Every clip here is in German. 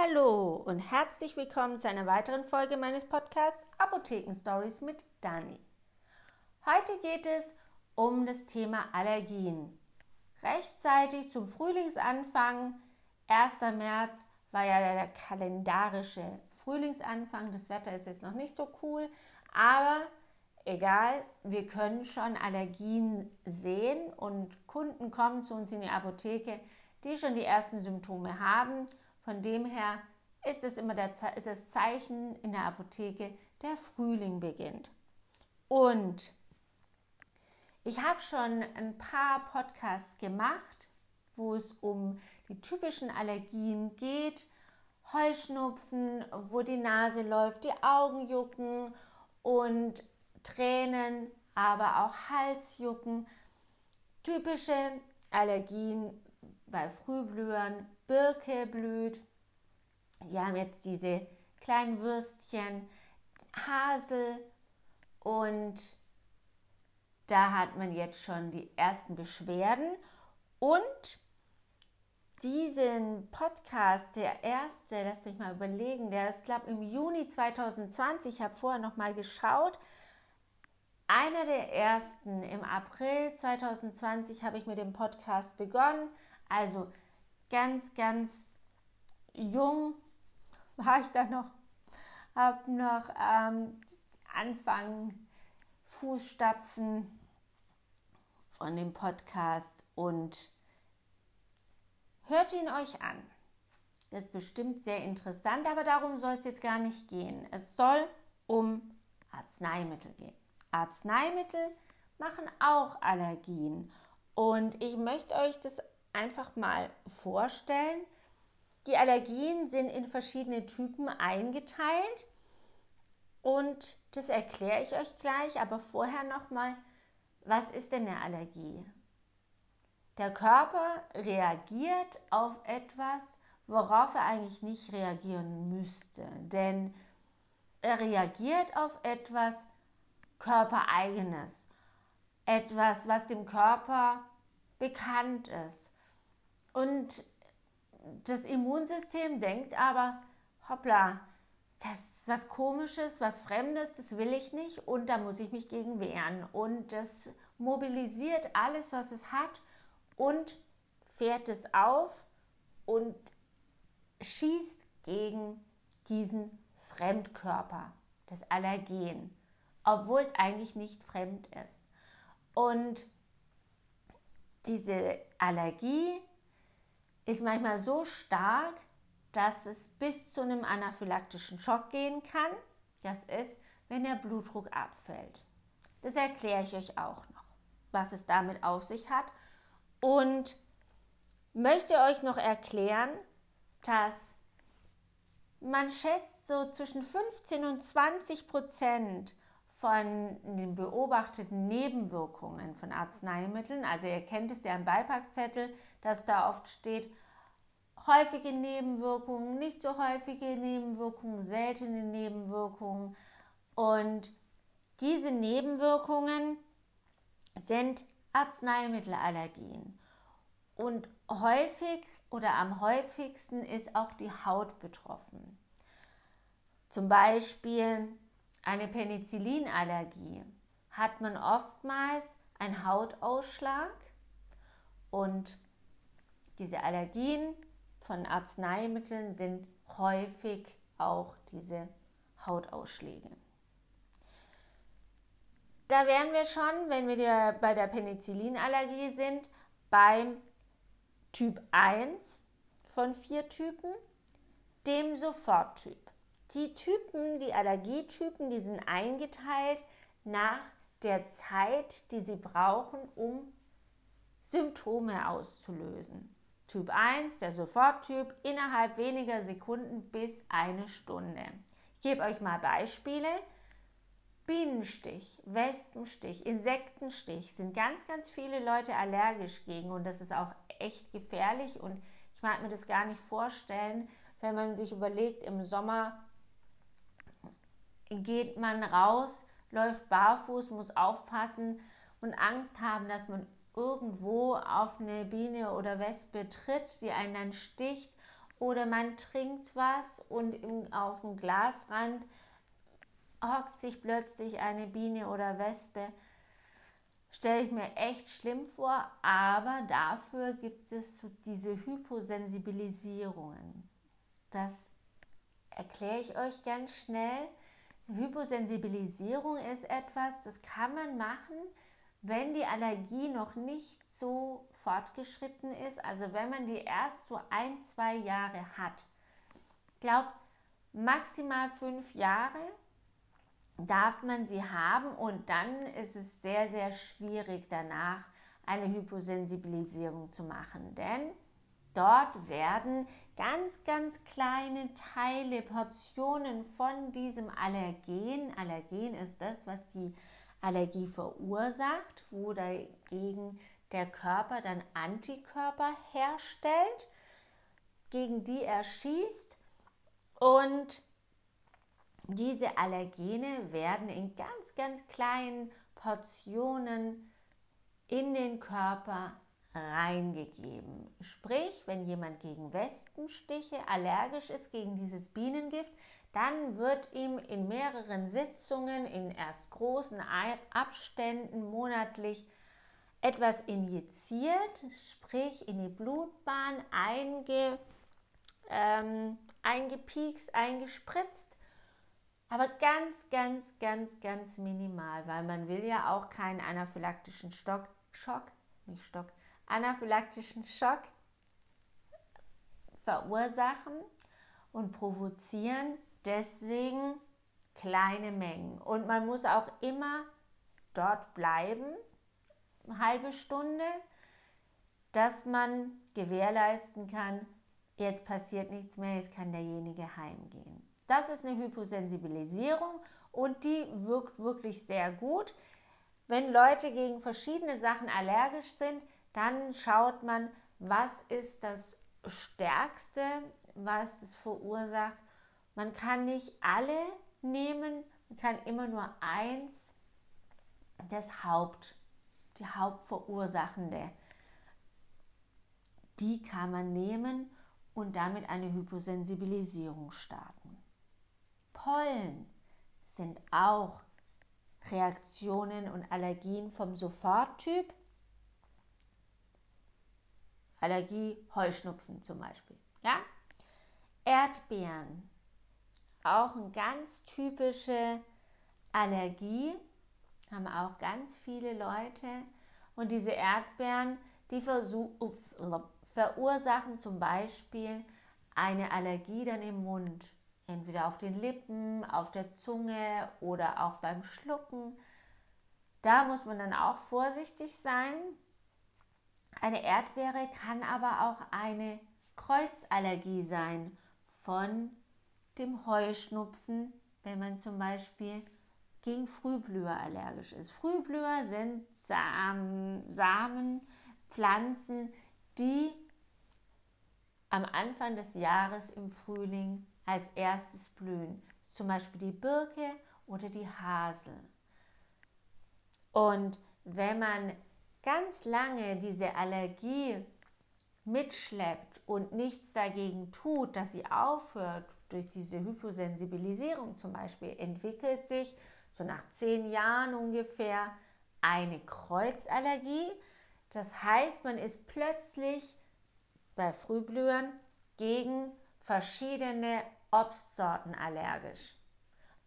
Hallo und herzlich willkommen zu einer weiteren Folge meines Podcasts Apotheken Stories mit Dani. Heute geht es um das Thema Allergien. Rechtzeitig zum Frühlingsanfang, 1. März war ja der kalendarische Frühlingsanfang. Das Wetter ist jetzt noch nicht so cool, aber egal, wir können schon Allergien sehen und Kunden kommen zu uns in die Apotheke, die schon die ersten Symptome haben von dem her ist es immer das Zeichen in der Apotheke, der Frühling beginnt. Und ich habe schon ein paar Podcasts gemacht, wo es um die typischen Allergien geht. Heuschnupfen, wo die Nase läuft, die Augen jucken und Tränen, aber auch Halsjucken. Typische Allergien bei Frühblühern, Birke blüht. Die haben jetzt diese kleinen Würstchen, Hasel und da hat man jetzt schon die ersten Beschwerden und diesen Podcast, der erste, lass mich mal überlegen, der ist, glaube im Juni 2020, ich habe vorher noch mal geschaut, einer der ersten im April 2020 habe ich mit dem Podcast begonnen. Also ganz, ganz jung war ich da noch, habe noch ähm, Anfang Fußstapfen von dem Podcast und hört ihn euch an. Das ist bestimmt sehr interessant, aber darum soll es jetzt gar nicht gehen. Es soll um Arzneimittel gehen. Arzneimittel machen auch Allergien. Und ich möchte euch das einfach mal vorstellen. Die Allergien sind in verschiedene Typen eingeteilt und das erkläre ich euch gleich, aber vorher noch mal, was ist denn eine Allergie? Der Körper reagiert auf etwas, worauf er eigentlich nicht reagieren müsste, denn er reagiert auf etwas körpereigenes, etwas, was dem Körper bekannt ist. Und das Immunsystem denkt aber, hoppla, das ist was Komisches, was Fremdes, das will ich nicht und da muss ich mich gegen wehren. Und das mobilisiert alles, was es hat und fährt es auf und schießt gegen diesen Fremdkörper, das Allergen, obwohl es eigentlich nicht fremd ist. Und diese Allergie ist manchmal so stark, dass es bis zu einem anaphylaktischen Schock gehen kann. Das ist, wenn der Blutdruck abfällt. Das erkläre ich euch auch noch, was es damit auf sich hat. Und möchte euch noch erklären, dass man schätzt so zwischen 15 und 20 Prozent von den beobachteten Nebenwirkungen von Arzneimitteln. Also ihr kennt es ja im Beipackzettel, dass da oft steht, häufige Nebenwirkungen, nicht so häufige Nebenwirkungen, seltene Nebenwirkungen. Und diese Nebenwirkungen sind Arzneimittelallergien. Und häufig oder am häufigsten ist auch die Haut betroffen. Zum Beispiel eine Penicillinallergie hat man oftmals einen Hautausschlag und diese Allergien von Arzneimitteln sind häufig auch diese Hautausschläge. Da wären wir schon, wenn wir bei der Penicillinallergie sind, beim Typ 1 von vier Typen, dem Soforttyp. Die Typen, die Allergietypen, die sind eingeteilt nach der Zeit, die sie brauchen, um Symptome auszulösen. Typ 1, der Soforttyp, innerhalb weniger Sekunden bis eine Stunde. Ich gebe euch mal Beispiele. Bienenstich, Wespenstich, Insektenstich sind ganz, ganz viele Leute allergisch gegen und das ist auch echt gefährlich und ich mag mir das gar nicht vorstellen, wenn man sich überlegt, im Sommer geht man raus, läuft barfuß, muss aufpassen und Angst haben, dass man irgendwo auf eine Biene oder Wespe tritt, die einen dann sticht oder man trinkt was und im, auf dem Glasrand hockt sich plötzlich eine Biene oder Wespe. Stelle ich mir echt schlimm vor, aber dafür gibt es so diese Hyposensibilisierungen. Das erkläre ich euch ganz schnell. Hyposensibilisierung ist etwas, das kann man machen, wenn die Allergie noch nicht so fortgeschritten ist, also wenn man die erst so ein, zwei Jahre hat. Glaube, maximal fünf Jahre darf man sie haben und dann ist es sehr, sehr schwierig danach eine Hyposensibilisierung zu machen, denn dort werden ganz, ganz kleine Teile, Portionen von diesem Allergen, Allergen ist das, was die Allergie verursacht, wo dagegen der Körper dann Antikörper herstellt, gegen die er schießt. Und diese Allergene werden in ganz, ganz kleinen Portionen in den Körper reingegeben. Sprich, wenn jemand gegen Wespenstiche allergisch ist, gegen dieses Bienengift, dann wird ihm in mehreren Sitzungen, in erst großen Abständen monatlich etwas injiziert, sprich in die Blutbahn einge, ähm, eingepiekst, eingespritzt, aber ganz, ganz, ganz, ganz minimal, weil man will ja auch keinen anaphylaktischen Stock, Schock, nicht Stock, anaphylaktischen Schock verursachen und provozieren. Deswegen kleine Mengen. Und man muss auch immer dort bleiben, eine halbe Stunde, dass man gewährleisten kann, jetzt passiert nichts mehr, jetzt kann derjenige heimgehen. Das ist eine Hyposensibilisierung und die wirkt wirklich sehr gut. Wenn Leute gegen verschiedene Sachen allergisch sind, dann schaut man, was ist das Stärkste, was das verursacht. Man kann nicht alle nehmen, man kann immer nur eins, das Haupt, die Hauptverursachende. Die kann man nehmen und damit eine Hyposensibilisierung starten. Pollen sind auch Reaktionen und Allergien vom Soforttyp. Allergie, Heuschnupfen zum Beispiel. Ja? Erdbeeren, auch eine ganz typische Allergie, haben auch ganz viele Leute. Und diese Erdbeeren, die verursachen zum Beispiel eine Allergie dann im Mund. Entweder auf den Lippen, auf der Zunge oder auch beim Schlucken. Da muss man dann auch vorsichtig sein. Eine Erdbeere kann aber auch eine Kreuzallergie sein von dem Heuschnupfen, wenn man zum Beispiel gegen Frühblüher allergisch ist. Frühblüher sind Samen, Samen, Pflanzen, die am Anfang des Jahres im Frühling als erstes blühen. Zum Beispiel die Birke oder die Hasel. Und wenn man ganz lange diese Allergie mitschleppt und nichts dagegen tut, dass sie aufhört, durch diese Hyposensibilisierung zum Beispiel, entwickelt sich so nach zehn Jahren ungefähr eine Kreuzallergie. Das heißt, man ist plötzlich bei Frühblühern gegen verschiedene Obstsorten allergisch.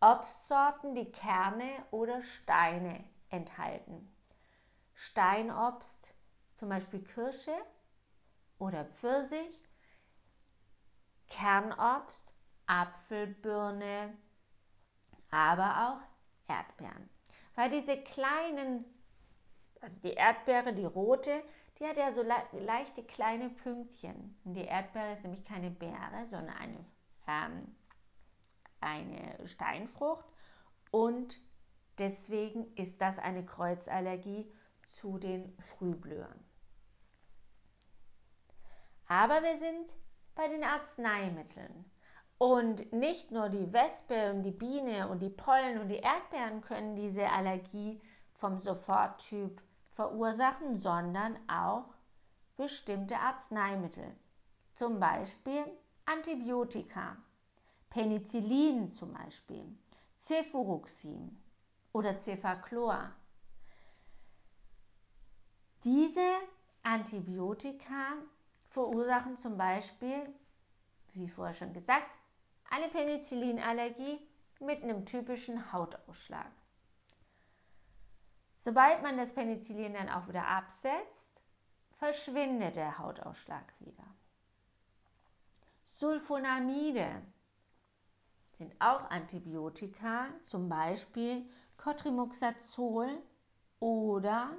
Obstsorten, die Kerne oder Steine enthalten. Steinobst, zum Beispiel Kirsche oder Pfirsich. Kernobst, Apfel, Birne, aber auch Erdbeeren. Weil diese kleinen, also die Erdbeere, die rote, die hat ja so le leichte kleine Pünktchen. Und die Erdbeere ist nämlich keine Beere, sondern eine, ähm, eine Steinfrucht. Und deswegen ist das eine Kreuzallergie zu den Frühblühern. Aber wir sind bei den Arzneimitteln. Und nicht nur die Wespe und die Biene und die Pollen und die Erdbeeren können diese Allergie vom Soforttyp verursachen, sondern auch bestimmte Arzneimittel. Zum Beispiel Antibiotika, Penicillin zum Beispiel, Cefuroxim oder Cefaclor. Diese Antibiotika verursachen zum Beispiel, wie vorher schon gesagt, eine Penicillinallergie mit einem typischen Hautausschlag. Sobald man das Penicillin dann auch wieder absetzt, verschwindet der Hautausschlag wieder. Sulfonamide sind auch Antibiotika, zum Beispiel Cotrimoxazol oder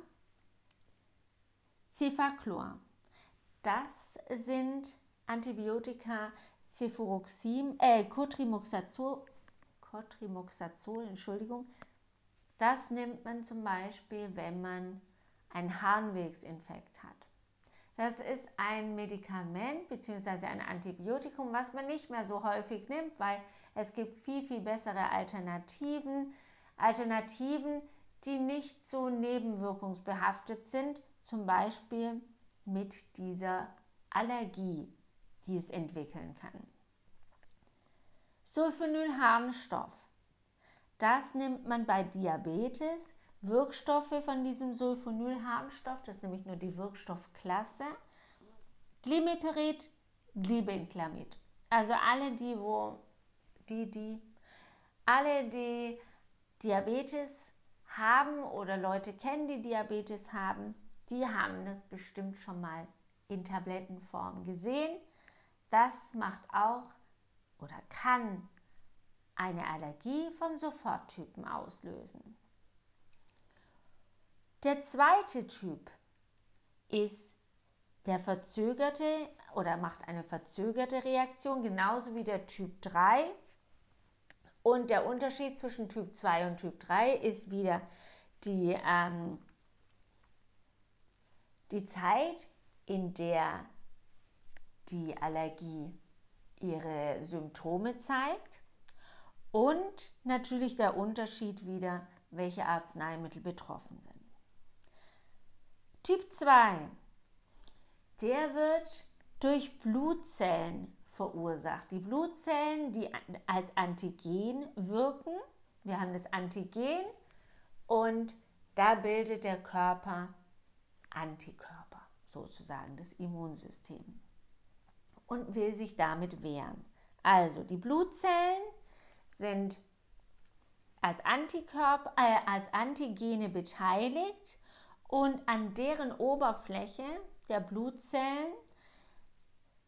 Cefaclor. Das sind Antibiotika Cefuroxim, äh, Cotrimoxazol, Cotrimoxazol, Entschuldigung. Das nimmt man zum Beispiel, wenn man einen Harnwegsinfekt hat. Das ist ein Medikament bzw. ein Antibiotikum, was man nicht mehr so häufig nimmt, weil es gibt viel, viel bessere Alternativen. Alternativen, die nicht so nebenwirkungsbehaftet sind, zum Beispiel mit dieser Allergie, die es entwickeln kann. Sulfonylharnstoff. Das nimmt man bei Diabetes. Wirkstoffe von diesem Sulfonylharnstoff, das ist nämlich nur die Wirkstoffklasse. Glimeperid, Glibenclamid. Also alle die, wo die, die, alle die Diabetes haben oder Leute kennen, die Diabetes haben, die haben das bestimmt schon mal in Tablettenform gesehen. Das macht auch oder kann eine Allergie vom Soforttypen auslösen. Der zweite Typ ist der verzögerte oder macht eine verzögerte Reaktion, genauso wie der Typ 3. Und der Unterschied zwischen Typ 2 und Typ 3 ist wieder die, ähm, die Zeit, in der die Allergie ihre Symptome zeigt und natürlich der Unterschied wieder, welche Arzneimittel betroffen sind. Typ 2, der wird durch Blutzellen verursacht. Die Blutzellen, die als Antigen wirken, wir haben das Antigen und da bildet der Körper Antikörper, sozusagen das Immunsystem und will sich damit wehren. Also die Blutzellen sind als, Antikörper, äh, als Antigene beteiligt und an deren Oberfläche der Blutzellen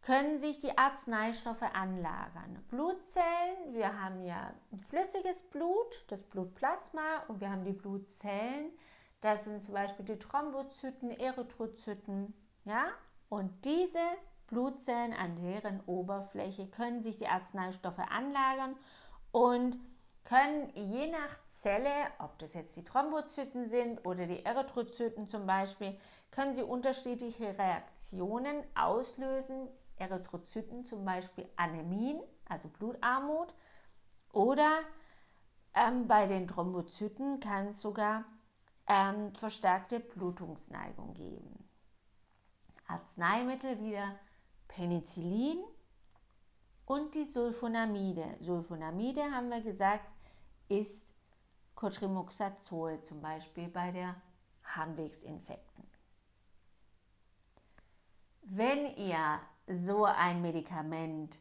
können sich die Arzneistoffe anlagern. Blutzellen, wir haben ja flüssiges Blut, das Blutplasma und wir haben die Blutzellen, das sind zum Beispiel die Thrombozyten, Erythrozyten, ja? Und diese Blutzellen an deren Oberfläche können sich die Arzneistoffe anlagern und können je nach Zelle, ob das jetzt die Thrombozyten sind oder die Erythrozyten zum Beispiel, können sie unterschiedliche Reaktionen auslösen. Erythrozyten zum Beispiel Anämien, also Blutarmut, oder ähm, bei den Thrombozyten kann es sogar ähm, verstärkte Blutungsneigung geben. Arzneimittel wieder Penicillin und die Sulfonamide. Sulfonamide haben wir gesagt, ist Cotrimoxazol, zum Beispiel bei der Harnwegsinfekten. Wenn ihr so ein Medikament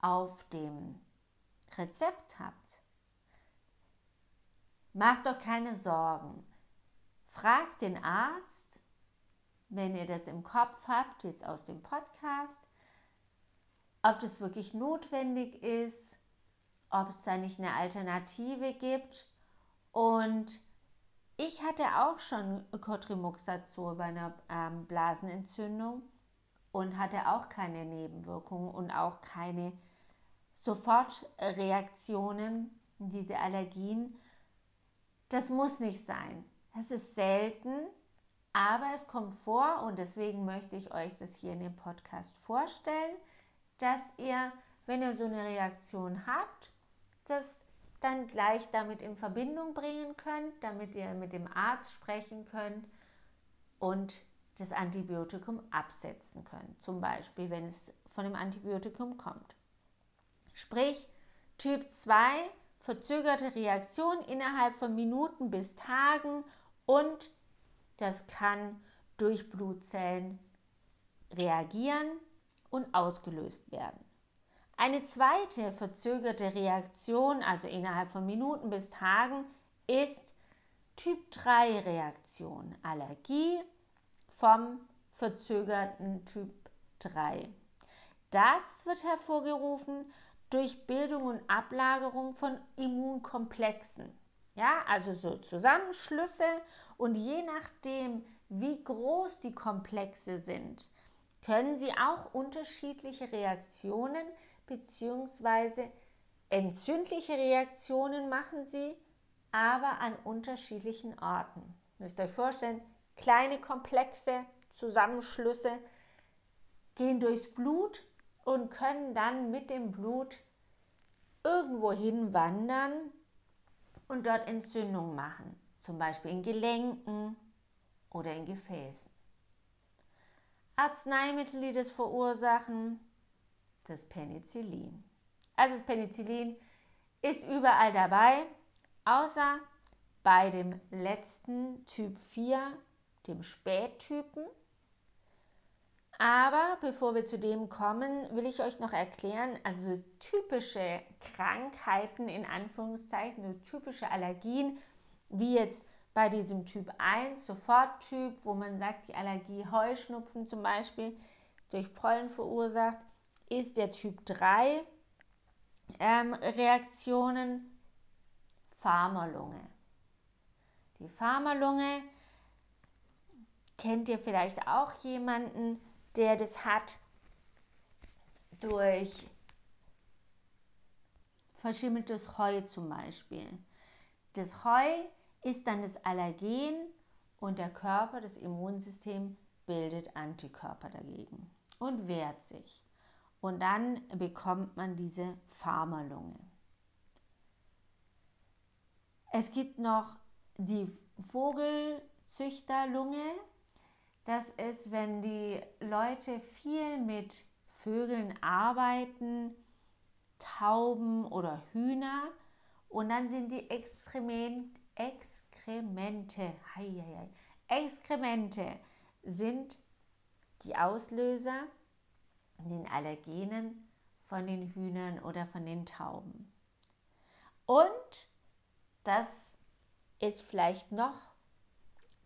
auf dem Rezept habt, macht doch keine Sorgen. Fragt den Arzt, wenn ihr das im Kopf habt, jetzt aus dem Podcast, ob das wirklich notwendig ist, ob es da nicht eine Alternative gibt. Und ich hatte auch schon Cotrimoxazol bei einer ähm, Blasenentzündung und hatte auch keine Nebenwirkungen und auch keine Sofortreaktionen, diese Allergien. Das muss nicht sein. Es ist selten, aber es kommt vor und deswegen möchte ich euch das hier in dem Podcast vorstellen, dass ihr, wenn ihr so eine Reaktion habt, das dann gleich damit in Verbindung bringen könnt, damit ihr mit dem Arzt sprechen könnt und das Antibiotikum absetzen könnt. Zum Beispiel, wenn es von dem Antibiotikum kommt. Sprich, Typ 2 verzögerte Reaktion innerhalb von Minuten bis Tagen und das kann durch Blutzellen reagieren und ausgelöst werden. Eine zweite verzögerte Reaktion, also innerhalb von Minuten bis Tagen, ist Typ 3 Reaktion, Allergie vom verzögerten Typ 3. Das wird hervorgerufen durch Bildung und Ablagerung von Immunkomplexen. Ja, also so Zusammenschlüsse und je nachdem, wie groß die Komplexe sind, können sie auch unterschiedliche Reaktionen bzw. entzündliche Reaktionen machen sie, aber an unterschiedlichen Orten. Ihr müsst euch vorstellen, kleine Komplexe, Zusammenschlüsse gehen durchs Blut und können dann mit dem Blut irgendwo hinwandern und dort Entzündungen machen, zum Beispiel in Gelenken oder in Gefäßen. Arzneimittel, die das verursachen, das Penicillin. Also das Penicillin ist überall dabei, außer bei dem letzten Typ 4, dem Spättypen. Aber bevor wir zu dem kommen, will ich euch noch erklären, also typische Krankheiten in Anführungszeichen, typische Allergien, wie jetzt bei diesem Typ 1, Soforttyp, wo man sagt, die Allergie Heuschnupfen zum Beispiel durch Pollen verursacht, ist der Typ 3 ähm, Reaktionen Pharmalunge. Die Pharmalunge kennt ihr vielleicht auch jemanden, der das hat durch verschimmeltes Heu zum Beispiel. Das Heu ist dann das Allergen und der Körper, das Immunsystem, bildet Antikörper dagegen und wehrt sich. Und dann bekommt man diese Pharmalunge. Es gibt noch die Vogelzüchterlunge, das ist, wenn die Leute viel mit Vögeln arbeiten, Tauben oder Hühner und dann sind die Exkrement, Exkremente, hei, hei, Exkremente sind die Auslöser den Allergenen von den Hühnern oder von den Tauben. Und das ist vielleicht noch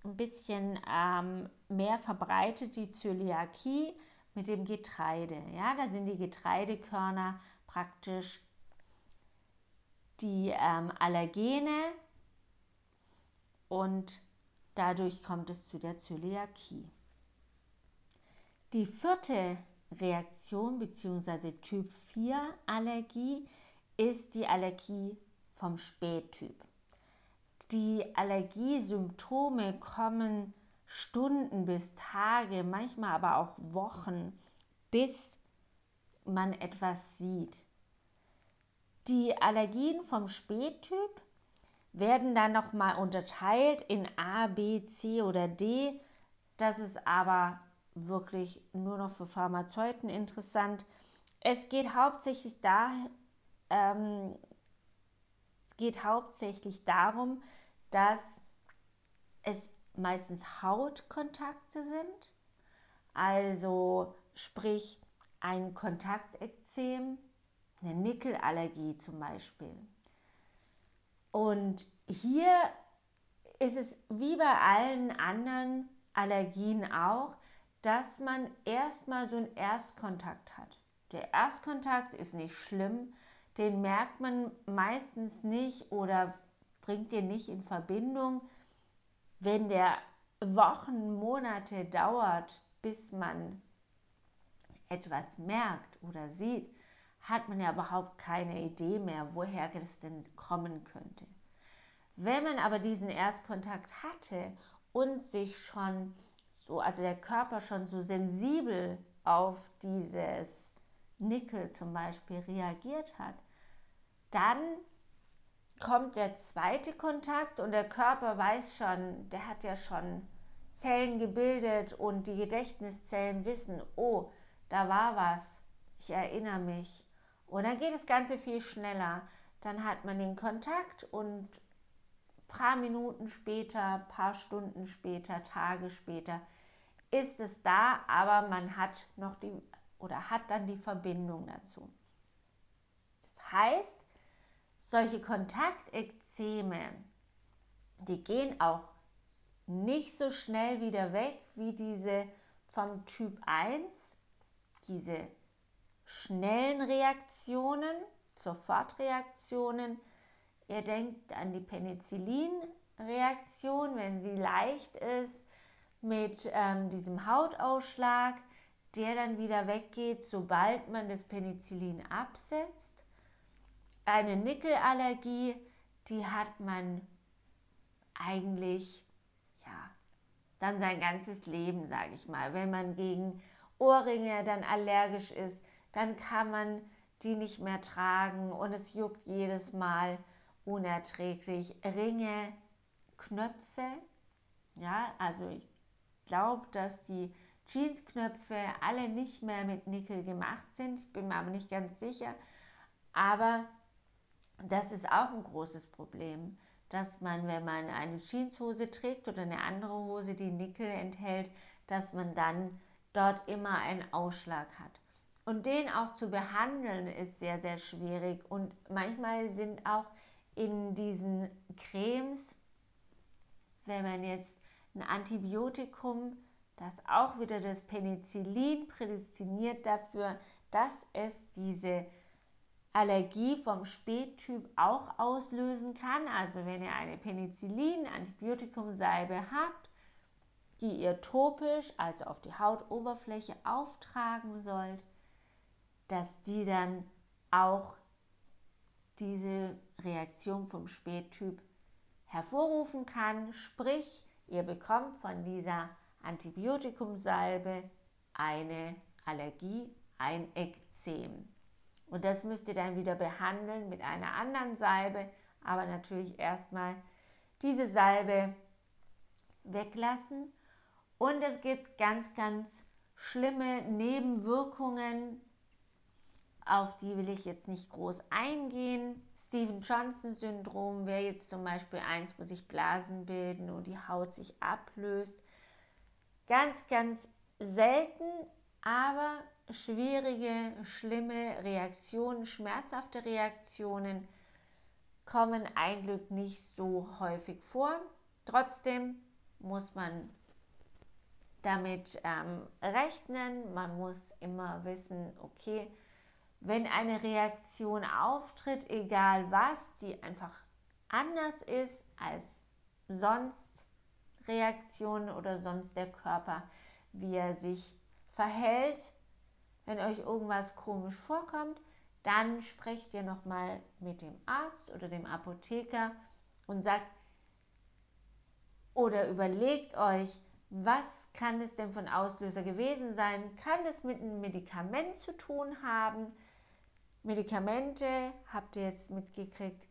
ein bisschen ähm, mehr verbreitet die Zöliakie mit dem Getreide. Ja, da sind die Getreidekörner praktisch die ähm, Allergene und dadurch kommt es zu der Zöliakie. Die vierte Reaktion bzw. Typ 4 Allergie ist die Allergie vom Spättyp. Die Allergiesymptome kommen Stunden bis Tage, manchmal aber auch Wochen, bis man etwas sieht. Die Allergien vom Spättyp werden dann nochmal unterteilt in A, B, C oder D. Das ist aber wirklich nur noch für Pharmazeuten interessant. Es geht hauptsächlich, da, ähm, es geht hauptsächlich darum, dass es meistens Hautkontakte sind, also sprich ein Kontaktekzem, eine Nickelallergie zum Beispiel. Und hier ist es wie bei allen anderen Allergien auch, dass man erstmal so einen Erstkontakt hat. Der Erstkontakt ist nicht schlimm, den merkt man meistens nicht oder bringt ihr nicht in Verbindung. Wenn der Wochen, Monate dauert, bis man etwas merkt oder sieht, hat man ja überhaupt keine Idee mehr, woher das denn kommen könnte. Wenn man aber diesen Erstkontakt hatte und sich schon so, also der Körper schon so sensibel auf dieses Nickel zum Beispiel reagiert hat, dann kommt der zweite Kontakt und der Körper weiß schon, der hat ja schon Zellen gebildet und die Gedächtniszellen wissen, oh, da war was, ich erinnere mich. Und dann geht das Ganze viel schneller. Dann hat man den Kontakt und paar Minuten später, paar Stunden später, Tage später ist es da, aber man hat noch die oder hat dann die Verbindung dazu. Das heißt, solche Kontaktekzeme, die gehen auch nicht so schnell wieder weg wie diese vom Typ 1, diese schnellen Reaktionen, Sofortreaktionen. Ihr denkt an die Penicillin-Reaktion, wenn sie leicht ist, mit ähm, diesem Hautausschlag, der dann wieder weggeht, sobald man das Penicillin absetzt. Eine Nickelallergie, die hat man eigentlich ja dann sein ganzes Leben, sage ich mal. Wenn man gegen Ohrringe dann allergisch ist, dann kann man die nicht mehr tragen und es juckt jedes Mal unerträglich. Ringe, Knöpfe, ja, also ich glaube, dass die Jeansknöpfe alle nicht mehr mit Nickel gemacht sind, bin mir aber nicht ganz sicher. Aber das ist auch ein großes Problem, dass man, wenn man eine Jeanshose trägt oder eine andere Hose, die Nickel enthält, dass man dann dort immer einen Ausschlag hat. Und den auch zu behandeln ist sehr, sehr schwierig. Und manchmal sind auch in diesen Cremes, wenn man jetzt ein Antibiotikum, das auch wieder das Penicillin prädestiniert dafür, dass es diese Allergie vom Spättyp auch auslösen kann. Also wenn ihr eine Penicillin-Antibiotikumsalbe habt, die ihr topisch, also auf die Hautoberfläche auftragen sollt, dass die dann auch diese Reaktion vom Spättyp hervorrufen kann. Sprich, ihr bekommt von dieser Antibiotikumsalbe eine Allergie, ein Ekzem. Und das müsst ihr dann wieder behandeln mit einer anderen Salbe, aber natürlich erstmal diese Salbe weglassen. Und es gibt ganz, ganz schlimme Nebenwirkungen, auf die will ich jetzt nicht groß eingehen. Steven Johnson Syndrom wäre jetzt zum Beispiel eins, wo sich Blasen bilden und die Haut sich ablöst. Ganz, ganz selten, aber schwierige, schlimme Reaktionen, schmerzhafte Reaktionen kommen ein Glück nicht so häufig vor. Trotzdem muss man damit ähm, rechnen. Man muss immer wissen, okay, wenn eine Reaktion auftritt, egal was, die einfach anders ist als sonst Reaktionen oder sonst der Körper, wie er sich verhält, wenn euch irgendwas komisch vorkommt, dann sprecht ihr nochmal mit dem Arzt oder dem Apotheker und sagt oder überlegt euch, was kann es denn von Auslöser gewesen sein? Kann es mit einem Medikament zu tun haben? Medikamente, habt ihr jetzt mitgekriegt,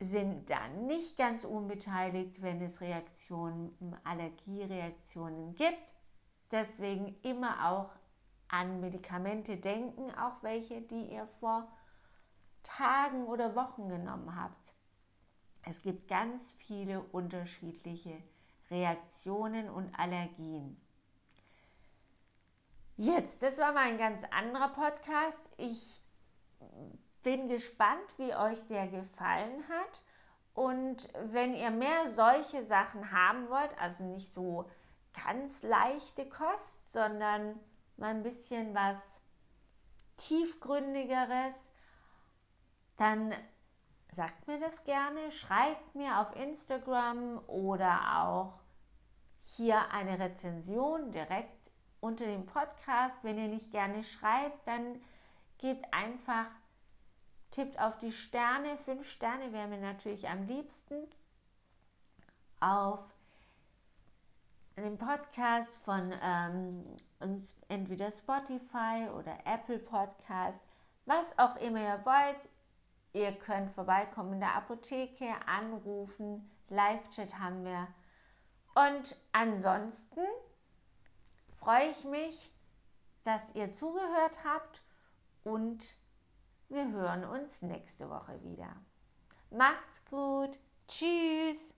sind dann nicht ganz unbeteiligt, wenn es Reaktionen, Allergiereaktionen gibt. Deswegen immer auch an Medikamente denken, auch welche, die ihr vor Tagen oder Wochen genommen habt. Es gibt ganz viele unterschiedliche Reaktionen und Allergien. Jetzt, das war mal ein ganz anderer Podcast. Ich bin gespannt, wie euch der gefallen hat. Und wenn ihr mehr solche Sachen haben wollt, also nicht so ganz leichte Kost, sondern mal ein bisschen was tiefgründigeres, dann sagt mir das gerne, schreibt mir auf Instagram oder auch hier eine Rezension direkt unter dem Podcast. Wenn ihr nicht gerne schreibt, dann gebt einfach, tippt auf die Sterne. Fünf Sterne wären mir natürlich am liebsten. Auf dem Podcast von ähm, entweder Spotify oder Apple Podcast, was auch immer ihr wollt. Ihr könnt vorbeikommen in der Apotheke, anrufen, Live-Chat haben wir. Und ansonsten freue ich mich, dass ihr zugehört habt und Wir hören uns nächste Woche wieder. Macht's gut. Tschüss.